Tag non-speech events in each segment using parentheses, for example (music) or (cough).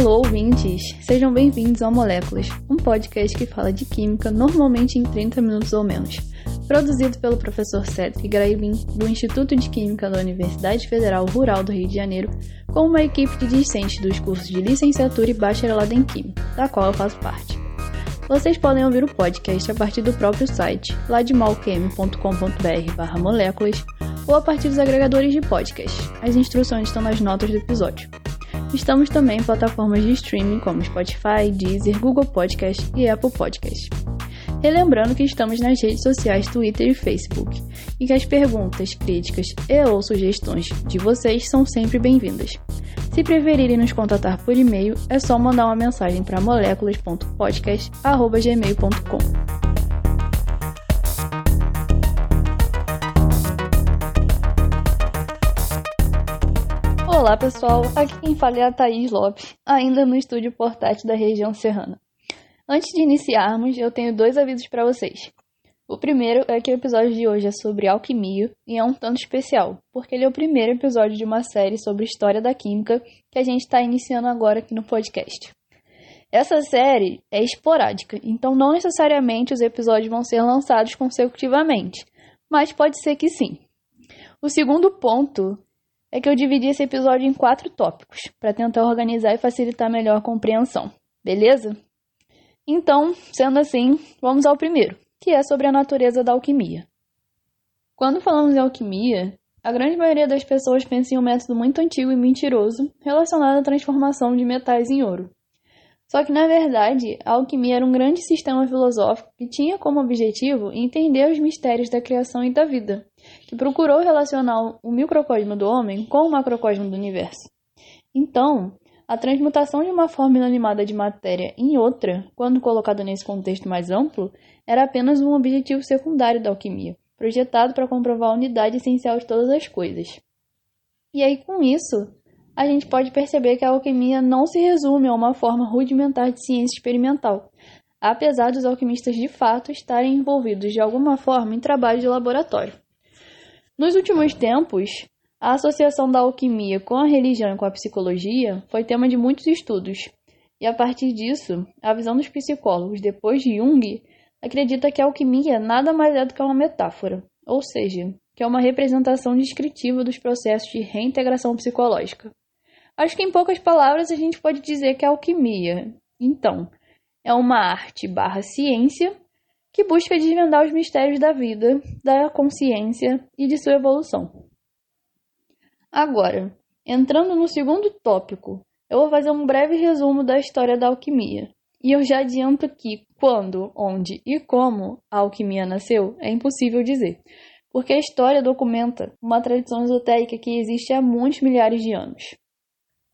Alô, ouvintes! Sejam bem-vindos ao Moléculas, um podcast que fala de química normalmente em 30 minutos ou menos. Produzido pelo professor Cedric Graibin, do Instituto de Química da Universidade Federal Rural do Rio de Janeiro, com uma equipe de discentes dos cursos de licenciatura e bacharelado em Química, da qual eu faço parte. Vocês podem ouvir o podcast a partir do próprio site, ladmalqm.com.br moléculas, ou a partir dos agregadores de podcast. As instruções estão nas notas do episódio. Estamos também em plataformas de streaming como Spotify, Deezer, Google Podcast e Apple Podcast. Relembrando que estamos nas redes sociais Twitter e Facebook e que as perguntas, críticas e ou sugestões de vocês são sempre bem-vindas. Se preferirem nos contatar por e-mail, é só mandar uma mensagem para moléculas.podcast.gmail.com. Olá pessoal, aqui quem fala é a Thaís Lopes, ainda no estúdio portátil da região serrana. Antes de iniciarmos, eu tenho dois avisos para vocês. O primeiro é que o episódio de hoje é sobre alquimia e é um tanto especial, porque ele é o primeiro episódio de uma série sobre história da química que a gente está iniciando agora aqui no podcast. Essa série é esporádica, então não necessariamente os episódios vão ser lançados consecutivamente, mas pode ser que sim. O segundo ponto é que eu dividi esse episódio em quatro tópicos, para tentar organizar e facilitar melhor a compreensão, beleza? Então, sendo assim, vamos ao primeiro, que é sobre a natureza da alquimia. Quando falamos em alquimia, a grande maioria das pessoas pensa em um método muito antigo e mentiroso relacionado à transformação de metais em ouro. Só que, na verdade, a alquimia era um grande sistema filosófico que tinha como objetivo entender os mistérios da criação e da vida, que procurou relacionar o microcosmo do homem com o macrocosmo do universo. Então, a transmutação de uma forma inanimada de matéria em outra, quando colocada nesse contexto mais amplo, era apenas um objetivo secundário da alquimia, projetado para comprovar a unidade essencial de todas as coisas. E aí, com isso, a gente pode perceber que a alquimia não se resume a uma forma rudimentar de ciência experimental, apesar dos alquimistas de fato estarem envolvidos de alguma forma em trabalho de laboratório. Nos últimos tempos, a associação da alquimia com a religião e com a psicologia foi tema de muitos estudos, e a partir disso, a visão dos psicólogos depois de Jung acredita que a alquimia nada mais é do que uma metáfora, ou seja, que é uma representação descritiva dos processos de reintegração psicológica. Acho que em poucas palavras a gente pode dizer que a alquimia, então, é uma arte barra ciência que busca desvendar os mistérios da vida, da consciência e de sua evolução. Agora, entrando no segundo tópico, eu vou fazer um breve resumo da história da alquimia. E eu já adianto que quando, onde e como a alquimia nasceu é impossível dizer, porque a história documenta uma tradição esotérica que existe há muitos milhares de anos.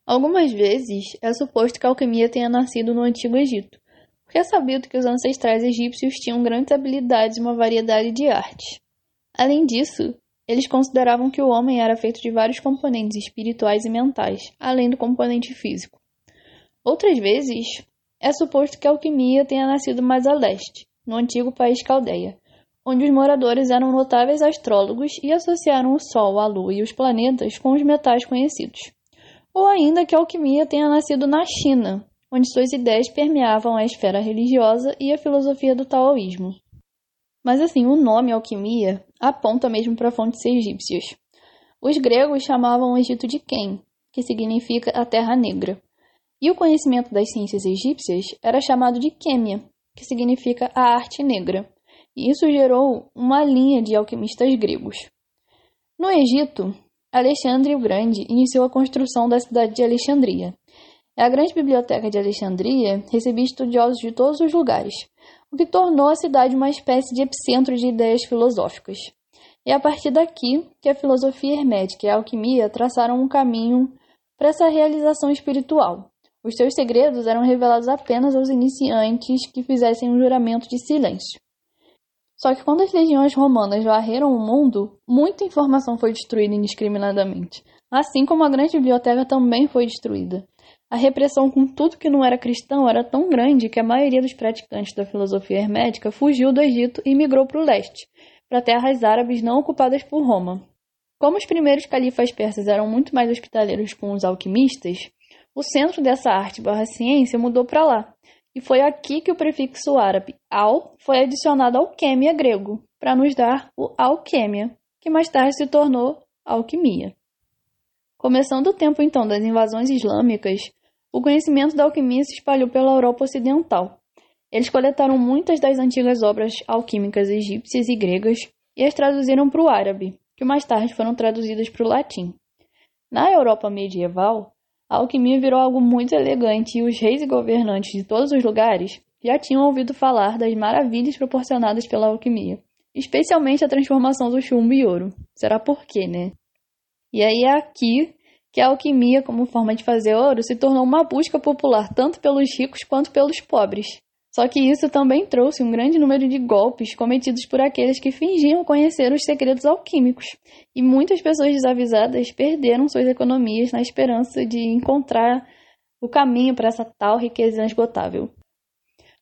Algumas vezes é suposto que a alquimia tenha nascido no Antigo Egito, porque sabido que os ancestrais egípcios tinham grandes habilidades e uma variedade de artes. Além disso, eles consideravam que o homem era feito de vários componentes espirituais e mentais, além do componente físico. Outras vezes, é suposto que a alquimia tenha nascido mais a leste, no antigo país Caldeia, onde os moradores eram notáveis astrólogos e associaram o Sol, a Lua e os planetas com os metais conhecidos ou ainda que a alquimia tenha nascido na China, onde suas ideias permeavam a esfera religiosa e a filosofia do taoísmo. Mas assim, o nome alquimia aponta mesmo para fontes egípcias. Os gregos chamavam o Egito de Ken, que significa a Terra Negra, e o conhecimento das ciências egípcias era chamado de quêmia, que significa a arte negra, e isso gerou uma linha de alquimistas gregos. No Egito, Alexandre o Grande iniciou a construção da cidade de Alexandria. A grande biblioteca de Alexandria recebia estudiosos de todos os lugares, o que tornou a cidade uma espécie de epicentro de ideias filosóficas. É a partir daqui que a filosofia hermética e a alquimia traçaram um caminho para essa realização espiritual. Os seus segredos eram revelados apenas aos iniciantes que fizessem um juramento de silêncio. Só que quando as legiões romanas varreram o mundo, muita informação foi destruída indiscriminadamente, assim como a grande biblioteca também foi destruída. A repressão com tudo que não era cristão era tão grande que a maioria dos praticantes da filosofia hermética fugiu do Egito e migrou para o leste, para terras árabes não ocupadas por Roma. Como os primeiros califas persas eram muito mais hospitaleiros com os alquimistas, o centro dessa arte barra ciência mudou para lá, e foi aqui que o prefixo árabe al foi adicionado ao quêmia grego, para nos dar o alquêmia, que mais tarde se tornou alquimia. Começando o tempo então das invasões islâmicas, o conhecimento da alquimia se espalhou pela Europa Ocidental. Eles coletaram muitas das antigas obras alquímicas egípcias e gregas e as traduziram para o árabe, que mais tarde foram traduzidas para o latim. Na Europa medieval, a alquimia virou algo muito elegante e os reis e governantes de todos os lugares já tinham ouvido falar das maravilhas proporcionadas pela alquimia, especialmente a transformação do chumbo em ouro. Será por quê, né? E aí é aqui que a alquimia, como forma de fazer ouro, se tornou uma busca popular tanto pelos ricos quanto pelos pobres. Só que isso também trouxe um grande número de golpes cometidos por aqueles que fingiam conhecer os segredos alquímicos, e muitas pessoas desavisadas perderam suas economias na esperança de encontrar o caminho para essa tal riqueza inesgotável.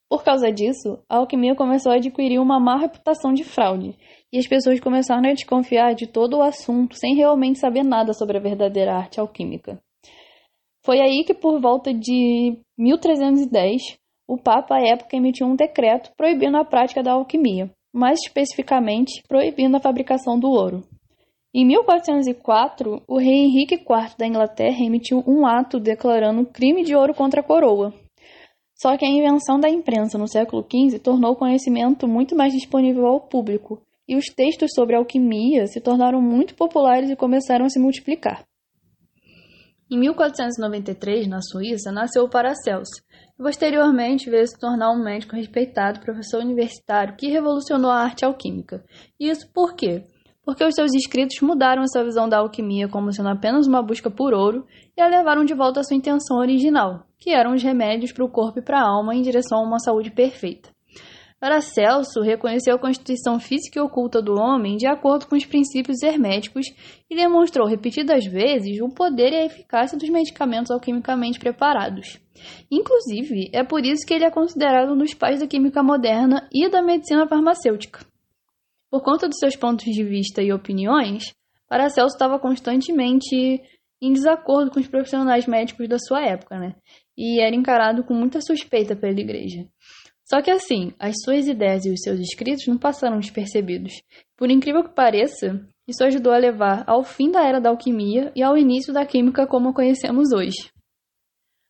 Por causa disso, a alquimia começou a adquirir uma má reputação de fraude, e as pessoas começaram a desconfiar de todo o assunto sem realmente saber nada sobre a verdadeira arte alquímica. Foi aí que, por volta de 1310, o Papa à época emitiu um decreto proibindo a prática da alquimia, mais especificamente proibindo a fabricação do ouro. Em 1404, o rei Henrique IV da Inglaterra emitiu um ato declarando crime de ouro contra a coroa, só que a invenção da imprensa no século XV tornou o conhecimento muito mais disponível ao público, e os textos sobre alquimia se tornaram muito populares e começaram a se multiplicar. Em 1493, na Suíça, nasceu o Paracelso, e posteriormente veio se tornar um médico respeitado, professor universitário que revolucionou a arte alquímica. E isso por quê? Porque os seus escritos mudaram essa visão da alquimia como sendo apenas uma busca por ouro e a levaram de volta à sua intenção original, que eram os remédios para o corpo e para a alma em direção a uma saúde perfeita. Paracelso reconheceu a constituição física e oculta do homem de acordo com os princípios herméticos e demonstrou repetidas vezes o poder e a eficácia dos medicamentos alquimicamente preparados. Inclusive, é por isso que ele é considerado um dos pais da química moderna e da medicina farmacêutica. Por conta dos seus pontos de vista e opiniões, Paracelso estava constantemente em desacordo com os profissionais médicos da sua época, né? E era encarado com muita suspeita pela igreja. Só que assim, as suas ideias e os seus escritos não passaram despercebidos. Por incrível que pareça, isso ajudou a levar ao fim da era da alquimia e ao início da química como a conhecemos hoje.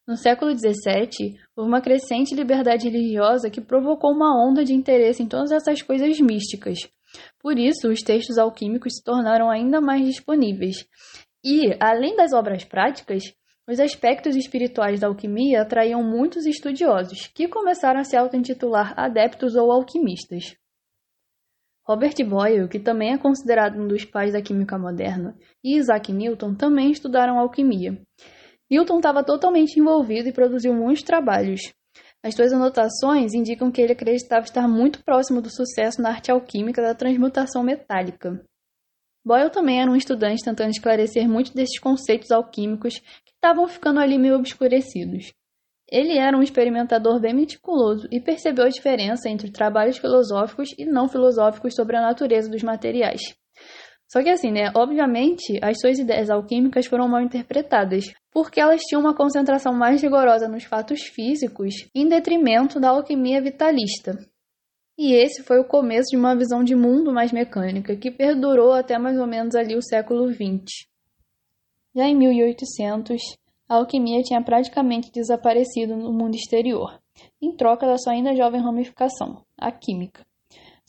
No século XVII, houve uma crescente liberdade religiosa que provocou uma onda de interesse em todas essas coisas místicas. Por isso, os textos alquímicos se tornaram ainda mais disponíveis. E, além das obras práticas, os aspectos espirituais da alquimia atraíam muitos estudiosos, que começaram a se auto-intitular adeptos ou alquimistas. Robert Boyle, que também é considerado um dos pais da química moderna, e Isaac Newton também estudaram alquimia. Newton estava totalmente envolvido e produziu muitos trabalhos. As suas anotações indicam que ele acreditava estar muito próximo do sucesso na arte alquímica da transmutação metálica. Boyle também era um estudante tentando esclarecer muitos desses conceitos alquímicos estavam ficando ali meio obscurecidos. Ele era um experimentador bem meticuloso e percebeu a diferença entre trabalhos filosóficos e não filosóficos sobre a natureza dos materiais. Só que assim, né, obviamente, as suas ideias alquímicas foram mal interpretadas, porque elas tinham uma concentração mais rigorosa nos fatos físicos, em detrimento da alquimia vitalista, e esse foi o começo de uma visão de mundo mais mecânica, que perdurou até mais ou menos ali o século XX. Já em 1800, a alquimia tinha praticamente desaparecido no mundo exterior, em troca da sua ainda jovem ramificação, a química.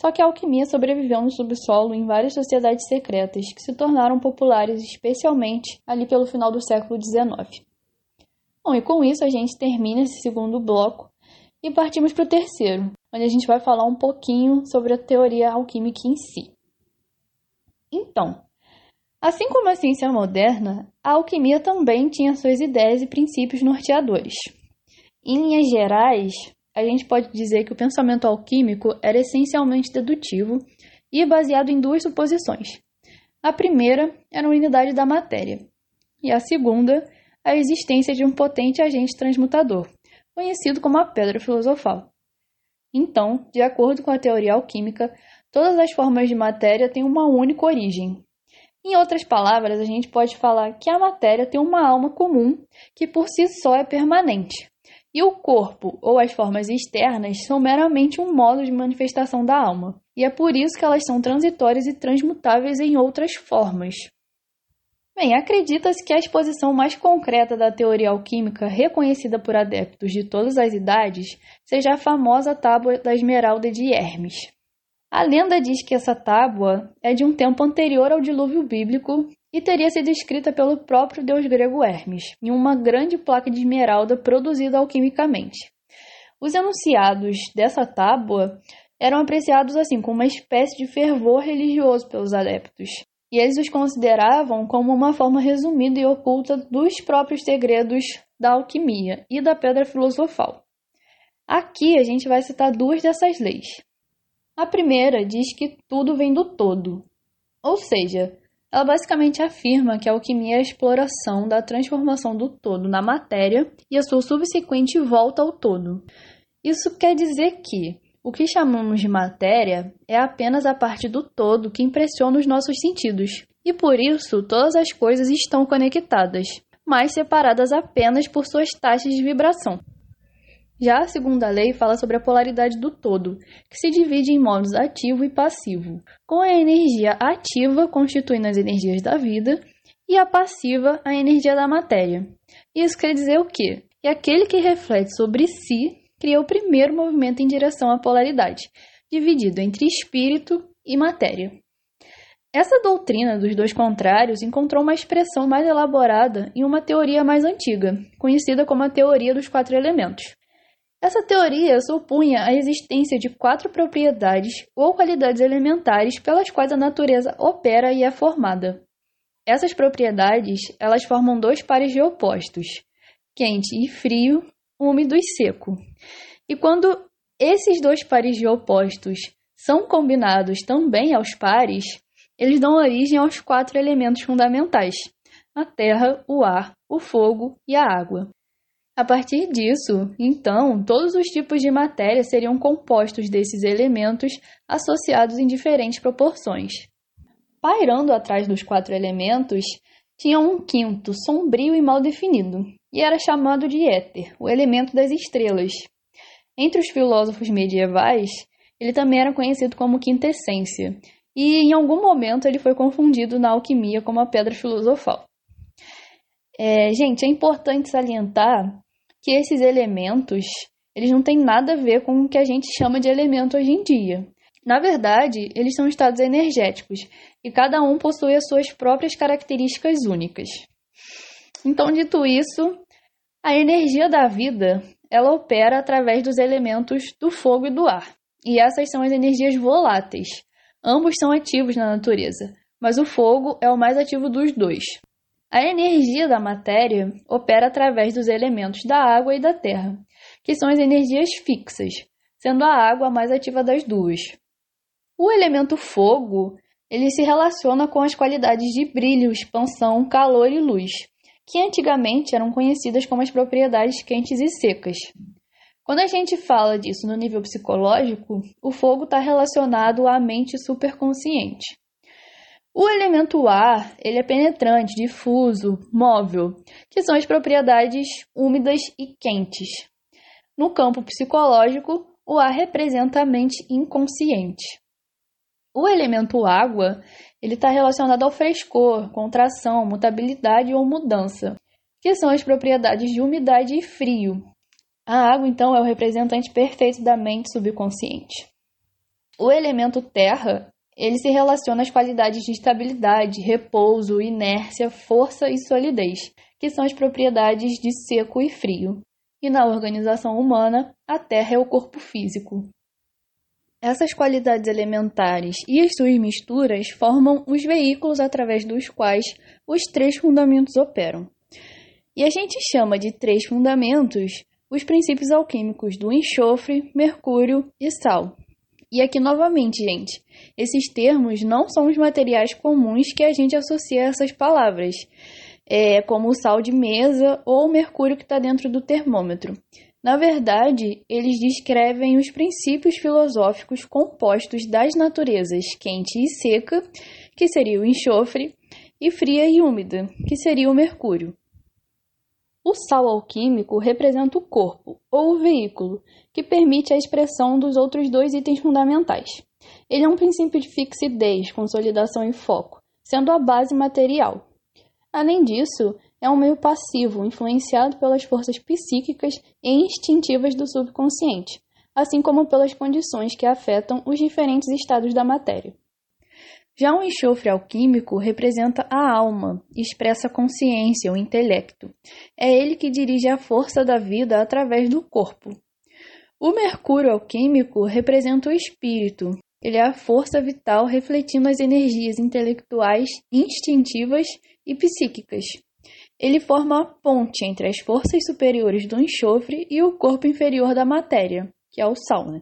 Só que a alquimia sobreviveu no subsolo em várias sociedades secretas que se tornaram populares especialmente ali pelo final do século XIX. Bom, e com isso a gente termina esse segundo bloco e partimos para o terceiro, onde a gente vai falar um pouquinho sobre a teoria alquímica em si. Então, assim como a ciência moderna, a alquimia também tinha suas ideias e princípios norteadores. Em linhas gerais, a gente pode dizer que o pensamento alquímico era essencialmente dedutivo e baseado em duas suposições. A primeira era a unidade da matéria, e a segunda, a existência de um potente agente transmutador, conhecido como a pedra filosofal. Então, de acordo com a teoria alquímica, todas as formas de matéria têm uma única origem. Em outras palavras, a gente pode falar que a matéria tem uma alma comum que por si só é permanente. E o corpo ou as formas externas são meramente um modo de manifestação da alma. E é por isso que elas são transitórias e transmutáveis em outras formas. Bem, acredita-se que a exposição mais concreta da teoria alquímica, reconhecida por adeptos de todas as idades, seja a famosa Tábua da Esmeralda de Hermes. A lenda diz que essa tábua é de um tempo anterior ao dilúvio bíblico e teria sido escrita pelo próprio deus grego Hermes, em uma grande placa de esmeralda produzida alquimicamente. Os enunciados dessa tábua eram apreciados assim com uma espécie de fervor religioso pelos adeptos, e eles os consideravam como uma forma resumida e oculta dos próprios segredos da alquimia e da pedra filosofal. Aqui a gente vai citar duas dessas leis. A primeira diz que tudo vem do todo, ou seja, ela basicamente afirma que a alquimia é a exploração da transformação do todo na matéria e a sua subsequente volta ao todo. Isso quer dizer que o que chamamos de matéria é apenas a parte do todo que impressiona os nossos sentidos, e por isso todas as coisas estão conectadas, mas separadas apenas por suas taxas de vibração. Já a segunda lei fala sobre a polaridade do todo, que se divide em modos ativo e passivo, com a energia ativa constituindo as energias da vida e a passiva a energia da matéria. Isso quer dizer o quê? Que aquele que reflete sobre si cria o primeiro movimento em direção à polaridade, dividido entre espírito e matéria. Essa doutrina dos dois contrários encontrou uma expressão mais elaborada em uma teoria mais antiga, conhecida como a teoria dos quatro elementos. Essa teoria supunha a existência de quatro propriedades ou qualidades elementares pelas quais a natureza opera e é formada. Essas propriedades, elas formam dois pares de opostos, quente e frio, úmido e seco. E quando esses dois pares de opostos são combinados também aos pares, eles dão origem aos quatro elementos fundamentais: a terra, o ar, o fogo e a água. A partir disso, então, todos os tipos de matéria seriam compostos desses elementos associados em diferentes proporções. Pairando atrás dos quatro elementos, tinha um quinto, sombrio e mal definido, e era chamado de éter, o elemento das estrelas. Entre os filósofos medievais, ele também era conhecido como quintessência, e em algum momento ele foi confundido na alquimia como a pedra filosofal. É, gente, é importante salientar que esses elementos, eles não têm nada a ver com o que a gente chama de elemento hoje em dia. Na verdade, eles são estados energéticos e cada um possui as suas próprias características únicas. Então, dito isso, a energia da vida, ela opera através dos elementos do fogo e do ar. E essas são as energias voláteis. Ambos são ativos na natureza, mas o fogo é o mais ativo dos dois. A energia da matéria opera através dos elementos da água e da terra, que são as energias fixas, sendo a água a mais ativa das duas. O elemento fogo, ele se relaciona com as qualidades de brilho, expansão, calor e luz, que antigamente eram conhecidas como as propriedades quentes e secas. Quando a gente fala disso no nível psicológico, o fogo está relacionado à mente superconsciente. O elemento ar, ele é penetrante, difuso, móvel, que são as propriedades úmidas e quentes. No campo psicológico, o ar representa a mente inconsciente. O elemento água, ele está relacionado ao frescor, contração, mutabilidade ou mudança, que são as propriedades de umidade e frio. A água, então, é o representante perfeito da mente subconsciente. O elemento terra, ele se relaciona às qualidades de estabilidade, repouso, inércia, força e solidez, que são as propriedades de seco e frio. E na organização humana, a Terra é o corpo físico. Essas qualidades elementares e as suas misturas formam os veículos através dos quais os três fundamentos operam. E a gente chama de três fundamentos os princípios alquímicos do enxofre, mercúrio e sal. E aqui novamente, gente, esses termos não são os materiais comuns que a gente associa a essas palavras, é, como o sal de mesa ou o mercúrio que está dentro do termômetro. Na verdade, eles descrevem os princípios filosóficos compostos das naturezas quente e seca, que seria o enxofre, e fria e úmida, que seria o mercúrio. O sal alquímico representa o corpo, ou o veículo, que permite a expressão dos outros dois itens fundamentais. Ele é um princípio de fixidez, consolidação e foco, sendo a base material. Além disso, é um meio passivo, influenciado pelas forças psíquicas e instintivas do subconsciente, assim como pelas condições que afetam os diferentes estados da matéria. Já o enxofre alquímico representa a alma, expressa a consciência, o intelecto. É ele que dirige a força da vida através do corpo. O mercúrio alquímico representa o espírito. Ele é a força vital refletindo as energias intelectuais, instintivas e psíquicas. Ele forma a ponte entre as forças superiores do enxofre e o corpo inferior da matéria, que é o sal. Né?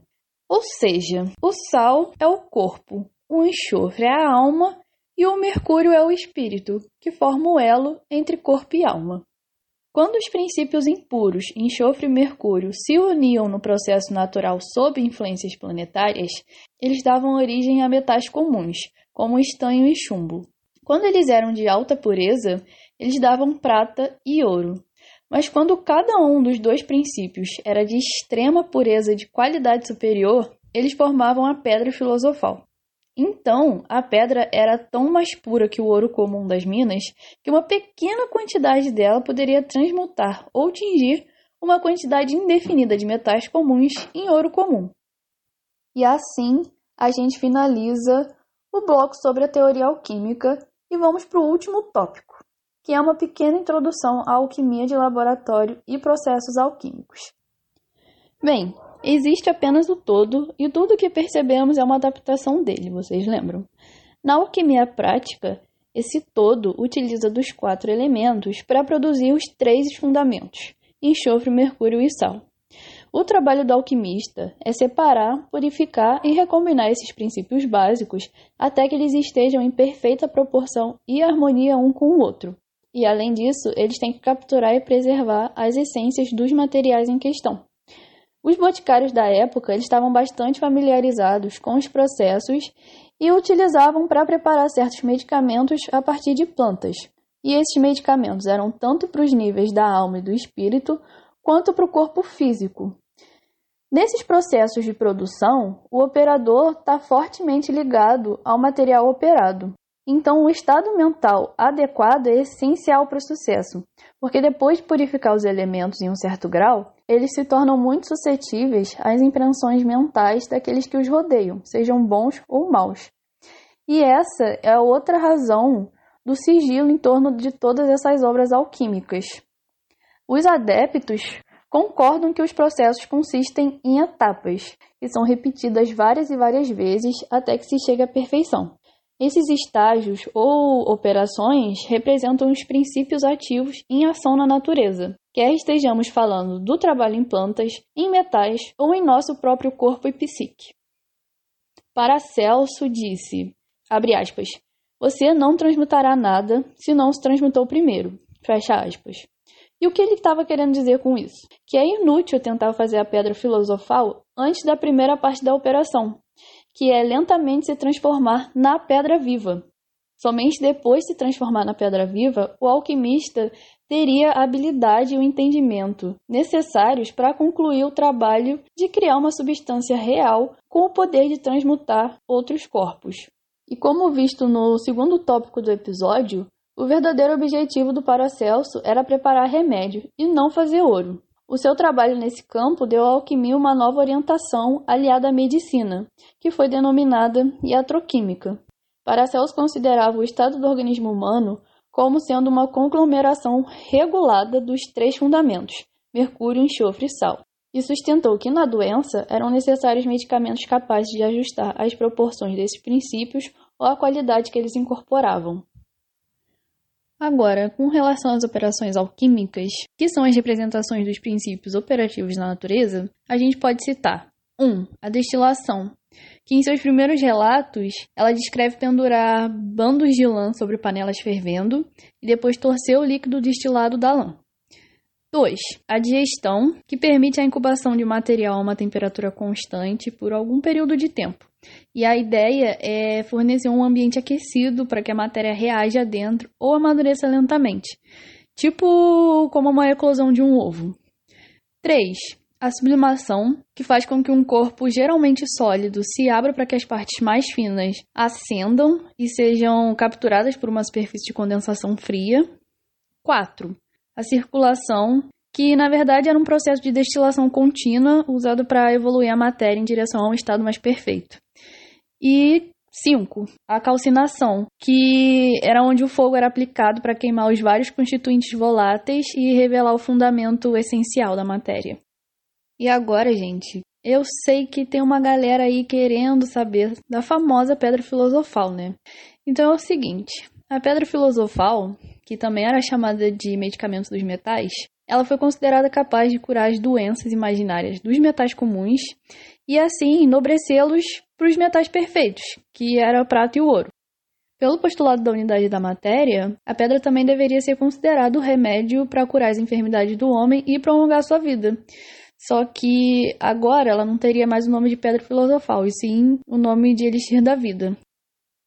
Ou seja, o sal é o corpo, o enxofre é a alma e o mercúrio é o espírito, que forma o elo entre corpo e alma. Quando os princípios impuros, enxofre e mercúrio, se uniam no processo natural sob influências planetárias, eles davam origem a metais comuns, como estanho e chumbo. Quando eles eram de alta pureza, eles davam prata e ouro. Mas quando cada um dos dois princípios era de extrema pureza de qualidade superior, eles formavam a pedra filosofal. Então, a pedra era tão mais pura que o ouro comum das minas que uma pequena quantidade dela poderia transmutar ou tingir uma quantidade indefinida de metais comuns em ouro comum. E assim, a gente finaliza o bloco sobre a teoria alquímica e vamos para o último tópico, que é uma pequena introdução à alquimia de laboratório e processos alquímicos. Bem, existe apenas o todo e tudo que percebemos é uma adaptação dele, vocês lembram? Na alquimia prática, esse todo utiliza dos quatro elementos para produzir os três fundamentos: enxofre, mercúrio e sal. O trabalho do alquimista é separar, purificar e recombinar esses princípios básicos até que eles estejam em perfeita proporção e harmonia um com o outro. E além disso, eles têm que capturar e preservar as essências dos materiais em questão. Os boticários da época eles estavam bastante familiarizados com os processos e utilizavam para preparar certos medicamentos a partir de plantas. E esses medicamentos eram tanto para os níveis da alma e do espírito, quanto para o corpo físico. Nesses processos de produção, o operador está fortemente ligado ao material operado. Então, o estado mental adequado é essencial para o sucesso, porque depois de purificar os elementos em um certo grau, eles se tornam muito suscetíveis às impressões mentais daqueles que os rodeiam, sejam bons ou maus. E essa é outra razão do sigilo em torno de todas essas obras alquímicas. Os adeptos concordam que os processos consistem em etapas, que são repetidas várias e várias vezes até que se chegue à perfeição. Esses estágios ou operações representam os princípios ativos em ação na natureza, quer estejamos falando do trabalho em plantas, em metais ou em nosso próprio corpo e psique. Paracelso disse, abre aspas, você não transmutará nada se não se transmutou primeiro, fecha aspas. E o que ele estava querendo dizer com isso? Que é inútil tentar fazer a pedra filosofal antes da primeira parte da operação, que é lentamente se transformar na pedra viva. Somente depois de se transformar na pedra viva, o alquimista teria a habilidade e o entendimento necessários para concluir o trabalho de criar uma substância real com o poder de transmutar outros corpos. E como visto no segundo tópico do episódio, o verdadeiro objetivo do Paracelso era preparar remédio e não fazer ouro. O seu trabalho nesse campo deu à alquimia uma nova orientação aliada à medicina, que foi denominada iatroquímica. Paracelso considerava o estado do organismo humano como sendo uma conglomeração regulada dos três fundamentos: mercúrio, enxofre e sal. E sustentou que na doença eram necessários medicamentos capazes de ajustar as proporções desses princípios ou a qualidade que eles incorporavam. Agora, com relação às operações alquímicas, que são as representações dos princípios operativos da natureza, a gente pode citar 1. Um, a destilação, que em seus primeiros relatos ela descreve pendurar bandos de lã sobre panelas fervendo e depois torcer o líquido destilado da lã. 2. A digestão, que permite a incubação de material a uma temperatura constante por algum período de tempo. E a ideia é fornecer um ambiente aquecido para que a matéria reaja dentro ou amadureça lentamente, tipo como uma eclosão de um ovo. 3. A sublimação, que faz com que um corpo geralmente sólido se abra para que as partes mais finas ascendam e sejam capturadas por uma superfície de condensação fria. 4 a circulação, que na verdade era um processo de destilação contínua usado para evoluir a matéria em direção a um estado mais perfeito. E 5. A calcinação, que era onde o fogo era aplicado para queimar os vários constituintes voláteis e revelar o fundamento essencial da matéria. E agora, gente, eu sei que tem uma galera aí querendo saber da famosa pedra filosofal, né? Então é o seguinte: a pedra filosofal que também era chamada de medicamento dos metais, ela foi considerada capaz de curar as doenças imaginárias dos metais comuns e assim enobrecê-los para os metais perfeitos, que era o prata e o ouro. Pelo postulado da unidade da matéria, a pedra também deveria ser considerada o remédio para curar as enfermidades do homem e prolongar sua vida. Só que agora ela não teria mais o nome de pedra filosofal, e sim o nome de elixir da vida.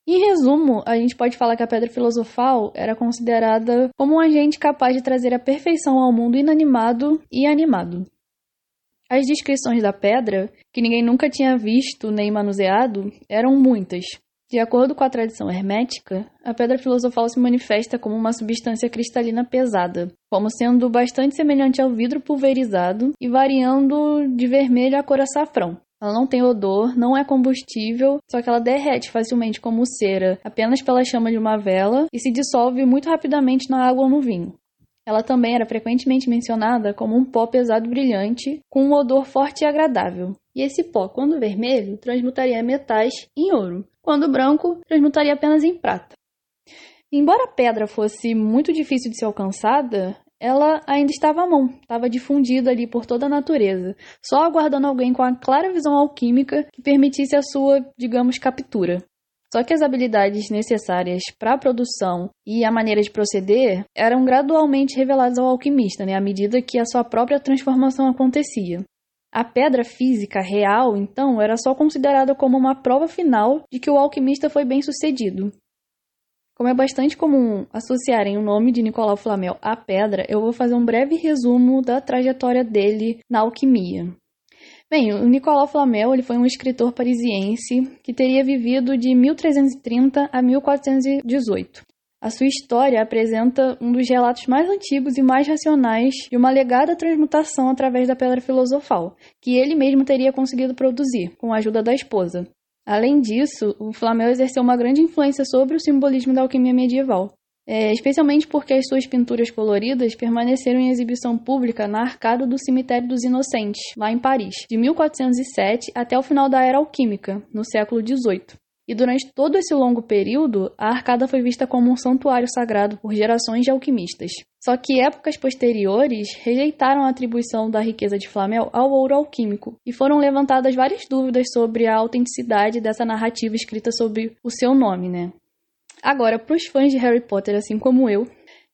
Em resumo, a gente pode falar que a pedra filosofal era considerada como um agente capaz de trazer a perfeição ao mundo inanimado e animado. As descrições da pedra, que ninguém nunca tinha visto nem manuseado, eram muitas. De acordo com a tradição hermética, a pedra filosofal se manifesta como uma substância cristalina pesada, como sendo bastante semelhante ao vidro pulverizado e variando de vermelho a cor açafrão. Ela não tem odor, não é combustível, só que ela derrete facilmente como cera, apenas pela chama de uma vela, e se dissolve muito rapidamente na água ou no vinho. Ela também era frequentemente mencionada como um pó pesado brilhante, com um odor forte e agradável. E esse pó, quando vermelho, transmutaria metais em ouro, quando branco, transmutaria apenas em prata. Embora a pedra fosse muito difícil de ser alcançada, ela ainda estava à mão, estava difundida ali por toda a natureza, só aguardando alguém com a clara visão alquímica que permitisse a sua, digamos, captura. Só que as habilidades necessárias para a produção e a maneira de proceder eram gradualmente reveladas ao alquimista, né, à medida que a sua própria transformação acontecia. A pedra física real, então, era só considerada como uma prova final de que o alquimista foi bem sucedido. Como é bastante comum associarem o nome de Nicolau Flamel à pedra, eu vou fazer um breve resumo da trajetória dele na alquimia. Bem, o Nicolau Flamel ele foi um escritor parisiense que teria vivido de 1330 a 1418. A sua história apresenta um dos relatos mais antigos e mais racionais de uma legada transmutação através da pedra filosofal, que ele mesmo teria conseguido produzir, com a ajuda da esposa. Além disso, o Flamel exerceu uma grande influência sobre o simbolismo da alquimia medieval, é, especialmente porque as suas pinturas coloridas permaneceram em exibição pública na arcada do Cemitério dos Inocentes, lá em Paris, de 1407 até o final da Era Alquímica, no século XVIII. E durante todo esse longo período, a arcada foi vista como um santuário sagrado por gerações de alquimistas. Só que épocas posteriores rejeitaram a atribuição da riqueza de Flamel ao ouro alquímico, e foram levantadas várias dúvidas sobre a autenticidade dessa narrativa escrita sob o seu nome, né? Agora, para os fãs de Harry Potter, assim como eu,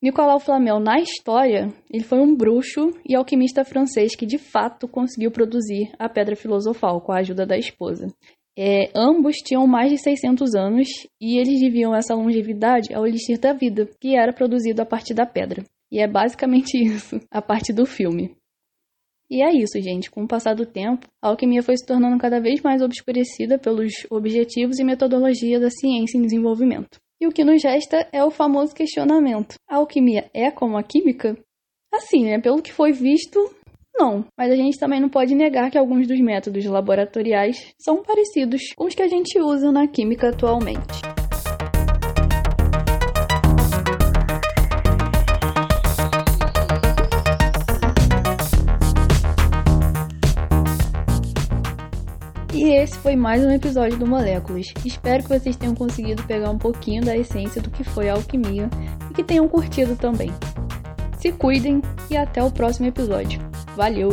Nicolau Flamel, na história, ele foi um bruxo e alquimista francês que de fato conseguiu produzir a Pedra Filosofal com a ajuda da esposa. É, ambos tinham mais de 600 anos e eles deviam essa longevidade ao elixir da vida, que era produzido a partir da pedra. E é basicamente (laughs) isso, a parte do filme. E é isso, gente. Com o passar do tempo, a alquimia foi se tornando cada vez mais obscurecida pelos objetivos e metodologia da ciência em desenvolvimento. E o que nos resta é o famoso questionamento: a alquimia é como a química? Assim, né? Pelo que foi visto, não, mas a gente também não pode negar que alguns dos métodos laboratoriais são parecidos com os que a gente usa na química atualmente. E esse foi mais um episódio do Moléculas. Espero que vocês tenham conseguido pegar um pouquinho da essência do que foi a alquimia e que tenham curtido também. Se cuidem e até o próximo episódio. Valeu!